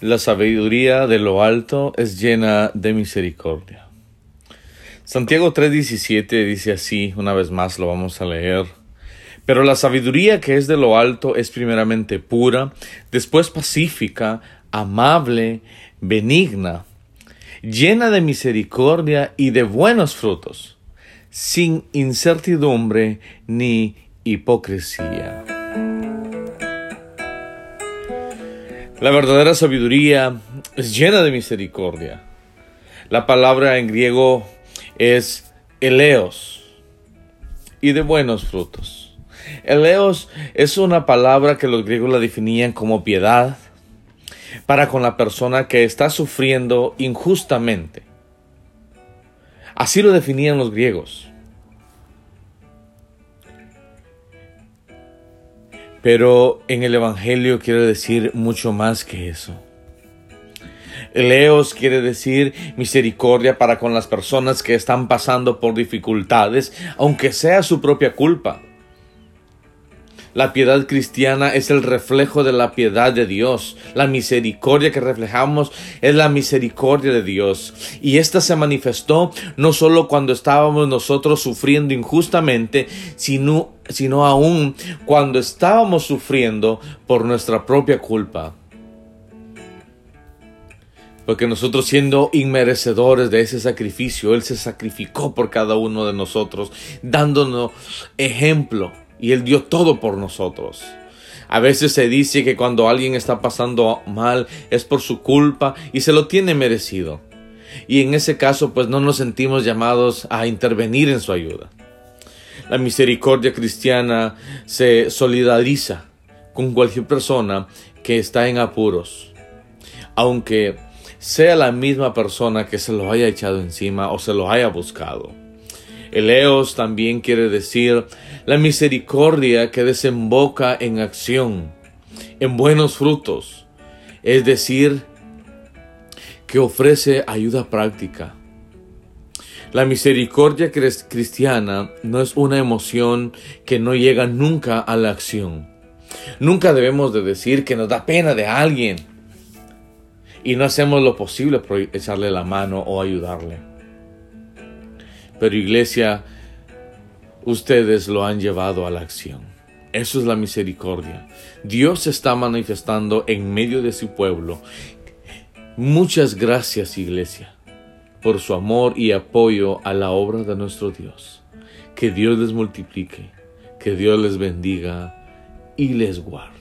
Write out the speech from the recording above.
La sabiduría de lo alto es llena de misericordia. Santiago 3:17 dice así, una vez más lo vamos a leer. Pero la sabiduría que es de lo alto es primeramente pura, después pacífica, amable, benigna, llena de misericordia y de buenos frutos, sin incertidumbre ni hipocresía. La verdadera sabiduría es llena de misericordia. La palabra en griego es eleos y de buenos frutos. Eleos es una palabra que los griegos la definían como piedad para con la persona que está sufriendo injustamente. Así lo definían los griegos. Pero en el Evangelio quiere decir mucho más que eso. Leos quiere decir misericordia para con las personas que están pasando por dificultades, aunque sea su propia culpa. La piedad cristiana es el reflejo de la piedad de Dios. La misericordia que reflejamos es la misericordia de Dios. Y esta se manifestó no solo cuando estábamos nosotros sufriendo injustamente, sino, sino aún cuando estábamos sufriendo por nuestra propia culpa. Porque nosotros siendo inmerecedores de ese sacrificio, Él se sacrificó por cada uno de nosotros, dándonos ejemplo y Él dio todo por nosotros. A veces se dice que cuando alguien está pasando mal es por su culpa y se lo tiene merecido. Y en ese caso pues no nos sentimos llamados a intervenir en su ayuda. La misericordia cristiana se solidariza con cualquier persona que está en apuros, aunque sea la misma persona que se lo haya echado encima o se lo haya buscado. Eleos también quiere decir la misericordia que desemboca en acción, en buenos frutos, es decir, que ofrece ayuda práctica. La misericordia cristiana no es una emoción que no llega nunca a la acción. Nunca debemos de decir que nos da pena de alguien y no hacemos lo posible por echarle la mano o ayudarle. Pero iglesia, ustedes lo han llevado a la acción. Eso es la misericordia. Dios está manifestando en medio de su pueblo. Muchas gracias, iglesia, por su amor y apoyo a la obra de nuestro Dios. Que Dios les multiplique, que Dios les bendiga y les guarde.